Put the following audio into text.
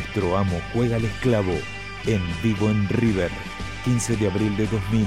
Nuestro amo juega al esclavo en vivo en River, 15 de abril de 2000.